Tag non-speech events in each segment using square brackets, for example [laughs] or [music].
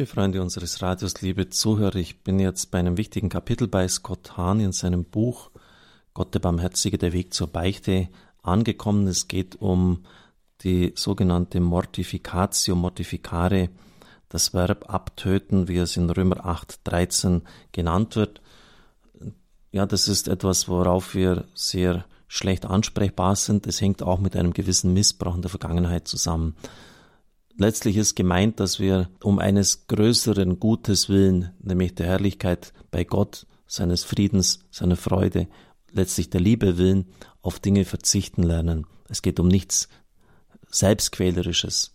Liebe Freunde unseres Radios, liebe Zuhörer, ich bin jetzt bei einem wichtigen Kapitel bei Scott Hahn in seinem Buch Gott der Barmherzige, der Weg zur Beichte angekommen. Es geht um die sogenannte Mortificatio, Mortificare, das Verb abtöten, wie es in Römer 8, 13 genannt wird. Ja, das ist etwas, worauf wir sehr schlecht ansprechbar sind. Es hängt auch mit einem gewissen Missbrauch in der Vergangenheit zusammen. Letztlich ist gemeint, dass wir um eines größeren Gutes willen, nämlich der Herrlichkeit bei Gott, seines Friedens, seiner Freude, letztlich der Liebe willen, auf Dinge verzichten lernen. Es geht um nichts Selbstquälerisches.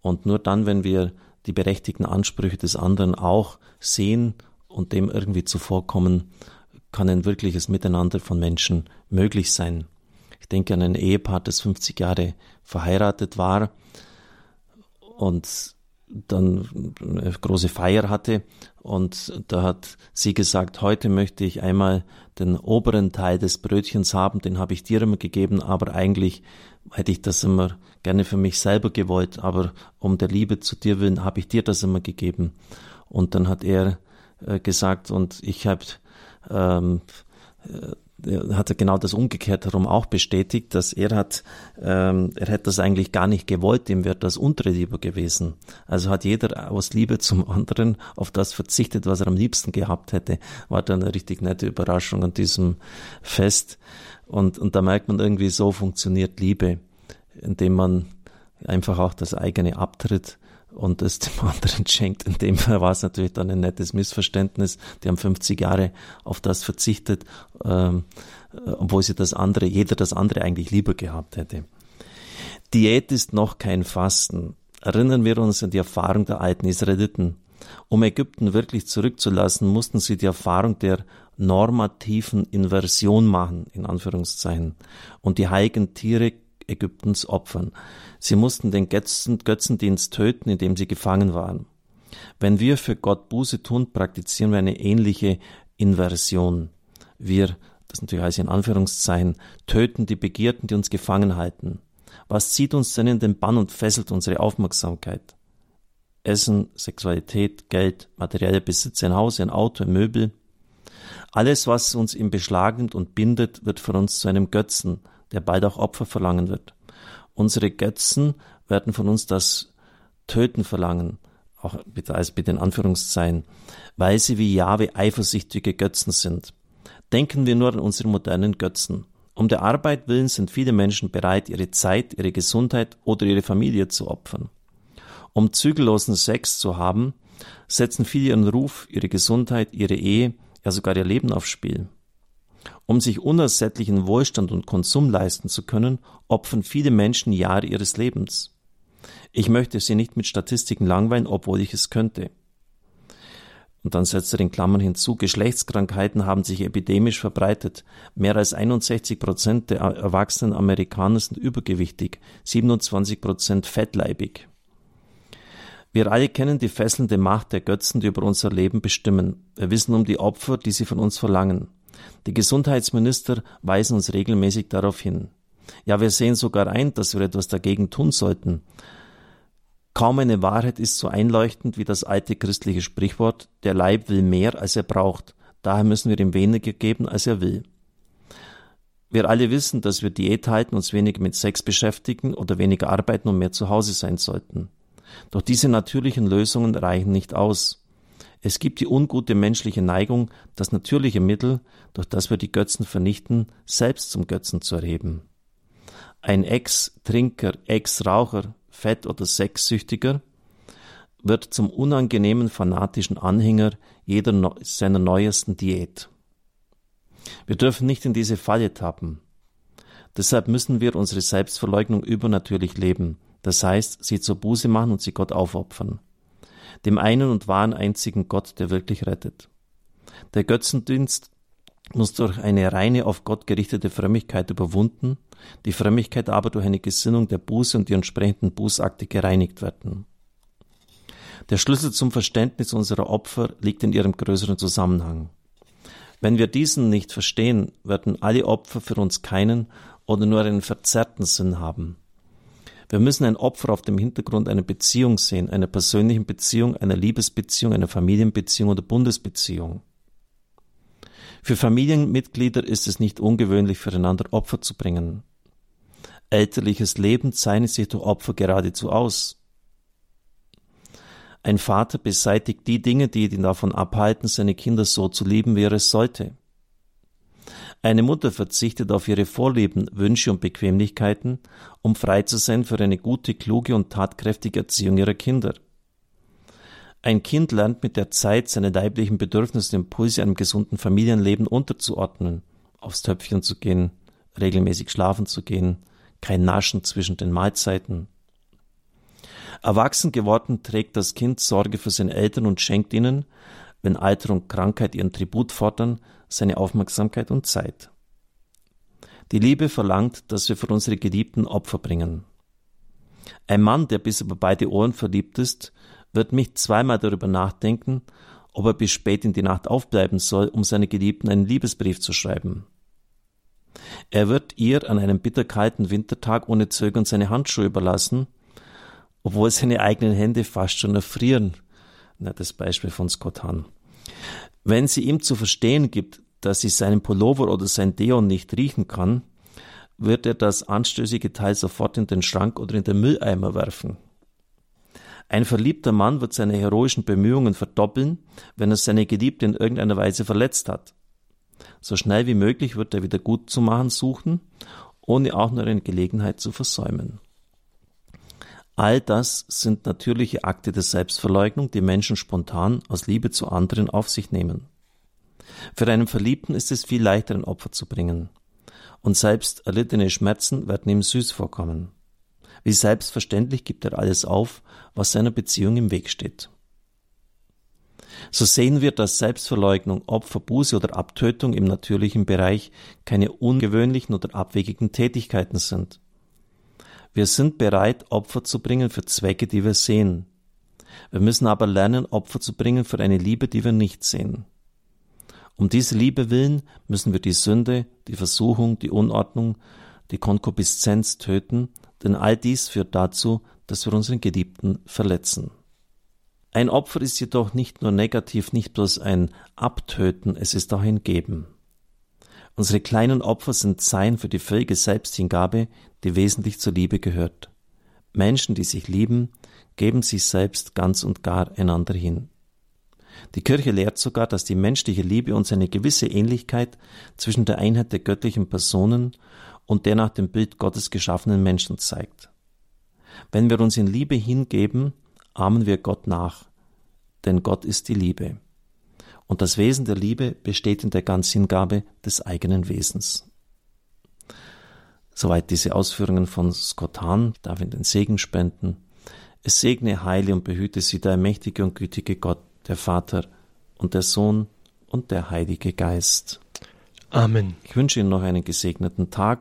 Und nur dann, wenn wir die berechtigten Ansprüche des anderen auch sehen und dem irgendwie zuvorkommen, kann ein wirkliches Miteinander von Menschen möglich sein. Ich denke an ein Ehepaar, das 50 Jahre verheiratet war und dann eine große Feier hatte und da hat sie gesagt, heute möchte ich einmal den oberen Teil des Brötchens haben, den habe ich dir immer gegeben, aber eigentlich hätte ich das immer gerne für mich selber gewollt, aber um der Liebe zu dir willen habe ich dir das immer gegeben. Und dann hat er äh, gesagt und ich habe ähm, äh, hat er genau das umgekehrt herum auch bestätigt, dass er hat, ähm, er hätte das eigentlich gar nicht gewollt, ihm wäre das untere lieber gewesen. Also hat jeder aus Liebe zum anderen auf das verzichtet, was er am liebsten gehabt hätte. War dann eine richtig nette Überraschung an diesem Fest. Und, und da merkt man irgendwie, so funktioniert Liebe, indem man einfach auch das eigene abtritt und es [laughs] dem anderen schenkt. In dem Fall war es natürlich dann ein nettes Missverständnis. Die haben 50 Jahre auf das verzichtet, ähm, obwohl sie das andere, jeder das andere eigentlich lieber gehabt hätte. Diät ist noch kein Fasten. Erinnern wir uns an die Erfahrung der alten Israeliten. Um Ägypten wirklich zurückzulassen, mussten sie die Erfahrung der normativen Inversion machen, in Anführungszeichen, und die heiligen Tiere Ägyptens opfern. Sie mussten den Götzen, Götzendienst töten, indem sie gefangen waren. Wenn wir für Gott Buße tun, praktizieren wir eine ähnliche Inversion. Wir, das natürlich heißt in Anführungszeichen, töten die Begierden, die uns gefangen halten. Was zieht uns denn in den Bann und fesselt unsere Aufmerksamkeit? Essen, Sexualität, Geld, materielle Besitz, ein Haus, ein Auto, ein Möbel. Alles, was uns im Beschlag nimmt und bindet, wird für uns zu einem Götzen, der bald auch Opfer verlangen wird. Unsere Götzen werden von uns das Töten verlangen, auch bitte als bitte in Anführungszeichen, weil sie wie Jahwe eifersüchtige Götzen sind. Denken wir nur an unsere modernen Götzen. Um der Arbeit willen sind viele Menschen bereit, ihre Zeit, ihre Gesundheit oder ihre Familie zu opfern. Um zügellosen Sex zu haben, setzen viele ihren Ruf, ihre Gesundheit, ihre Ehe, ja sogar ihr Leben aufs Spiel. Um sich unersättlichen Wohlstand und Konsum leisten zu können, opfern viele Menschen Jahre ihres Lebens. Ich möchte Sie nicht mit Statistiken langweilen, obwohl ich es könnte. Und dann setzt er in Klammern hinzu, Geschlechtskrankheiten haben sich epidemisch verbreitet. Mehr als 61 Prozent der erwachsenen Amerikaner sind übergewichtig, 27 Prozent fettleibig. Wir alle kennen die fesselnde Macht der Götzen, die über unser Leben bestimmen. Wir wissen um die Opfer, die sie von uns verlangen. Die Gesundheitsminister weisen uns regelmäßig darauf hin. Ja, wir sehen sogar ein, dass wir etwas dagegen tun sollten. Kaum eine Wahrheit ist so einleuchtend wie das alte christliche Sprichwort, der Leib will mehr, als er braucht, daher müssen wir ihm weniger geben, als er will. Wir alle wissen, dass wir Diät halten, uns weniger mit Sex beschäftigen oder weniger arbeiten und mehr zu Hause sein sollten. Doch diese natürlichen Lösungen reichen nicht aus. Es gibt die ungute menschliche Neigung, das natürliche Mittel, durch das wir die Götzen vernichten, selbst zum Götzen zu erheben. Ein Ex-Trinker, Ex-Raucher, Fett- oder Sexsüchtiger wird zum unangenehmen fanatischen Anhänger jeder seiner neuesten Diät. Wir dürfen nicht in diese Falle tappen. Deshalb müssen wir unsere Selbstverleugnung übernatürlich leben, das heißt, sie zur Buße machen und sie Gott aufopfern dem einen und wahren einzigen Gott, der wirklich rettet. Der Götzendienst muss durch eine reine auf Gott gerichtete Frömmigkeit überwunden, die Frömmigkeit aber durch eine Gesinnung der Buße und die entsprechenden Bußakte gereinigt werden. Der Schlüssel zum Verständnis unserer Opfer liegt in ihrem größeren Zusammenhang. Wenn wir diesen nicht verstehen, werden alle Opfer für uns keinen oder nur einen verzerrten Sinn haben. Wir müssen ein Opfer auf dem Hintergrund einer Beziehung sehen, einer persönlichen Beziehung, einer Liebesbeziehung, einer Familienbeziehung oder Bundesbeziehung. Für Familienmitglieder ist es nicht ungewöhnlich, füreinander Opfer zu bringen. Elterliches Leben zeichnet sich durch Opfer geradezu aus. Ein Vater beseitigt die Dinge, die ihn davon abhalten, seine Kinder so zu lieben, wie er es sollte. Eine Mutter verzichtet auf ihre Vorlieben, Wünsche und Bequemlichkeiten, um frei zu sein für eine gute, kluge und tatkräftige Erziehung ihrer Kinder. Ein Kind lernt mit der Zeit seine leiblichen Bedürfnisse und Impulse einem gesunden Familienleben unterzuordnen, aufs Töpfchen zu gehen, regelmäßig schlafen zu gehen, kein Naschen zwischen den Mahlzeiten. Erwachsen geworden trägt das Kind Sorge für seine Eltern und schenkt ihnen, wenn Alter und Krankheit ihren Tribut fordern, seine Aufmerksamkeit und Zeit. Die Liebe verlangt, dass wir für unsere Geliebten Opfer bringen. Ein Mann, der bis über beide Ohren verliebt ist, wird nicht zweimal darüber nachdenken, ob er bis spät in die Nacht aufbleiben soll, um seine Geliebten einen Liebesbrief zu schreiben. Er wird ihr an einem bitterkalten Wintertag ohne Zögern seine Handschuhe überlassen, obwohl seine eigenen Hände fast schon erfrieren. Na, das Beispiel von Scott Hahn. Wenn sie ihm zu verstehen gibt, dass sie seinen Pullover oder sein Deon nicht riechen kann, wird er das anstößige Teil sofort in den Schrank oder in den Mülleimer werfen. Ein verliebter Mann wird seine heroischen Bemühungen verdoppeln, wenn er seine Geliebte in irgendeiner Weise verletzt hat. So schnell wie möglich wird er wieder gut zu machen suchen, ohne auch nur eine Gelegenheit zu versäumen. All das sind natürliche Akte der Selbstverleugnung, die Menschen spontan aus Liebe zu anderen auf sich nehmen. Für einen Verliebten ist es viel leichter, ein Opfer zu bringen. Und selbst erlittene Schmerzen werden ihm süß vorkommen. Wie selbstverständlich gibt er alles auf, was seiner Beziehung im Weg steht. So sehen wir, dass Selbstverleugnung, Opfer, Buße oder Abtötung im natürlichen Bereich keine ungewöhnlichen oder abwegigen Tätigkeiten sind. Wir sind bereit, Opfer zu bringen für Zwecke, die wir sehen. Wir müssen aber lernen, Opfer zu bringen für eine Liebe, die wir nicht sehen. Um diese Liebe willen müssen wir die Sünde, die Versuchung, die Unordnung, die Konkupiszenz töten, denn all dies führt dazu, dass wir unseren Geliebten verletzen. Ein Opfer ist jedoch nicht nur negativ, nicht bloß ein Abtöten, es ist auch ein Geben. Unsere kleinen Opfer sind Zeichen für die völlige Selbsthingabe, die wesentlich zur Liebe gehört. Menschen, die sich lieben, geben sich selbst ganz und gar einander hin. Die Kirche lehrt sogar, dass die menschliche Liebe uns eine gewisse Ähnlichkeit zwischen der Einheit der göttlichen Personen und der nach dem Bild Gottes geschaffenen Menschen zeigt. Wenn wir uns in Liebe hingeben, ahmen wir Gott nach, denn Gott ist die Liebe und das Wesen der Liebe besteht in der Ganzhingabe des eigenen Wesens. Soweit diese Ausführungen von Scott Hahn, darf in den Segen spenden. Es segne, heile und behüte sie der mächtige und gütige Gott, der Vater und der Sohn und der Heilige Geist. Amen. Ich wünsche Ihnen noch einen gesegneten Tag.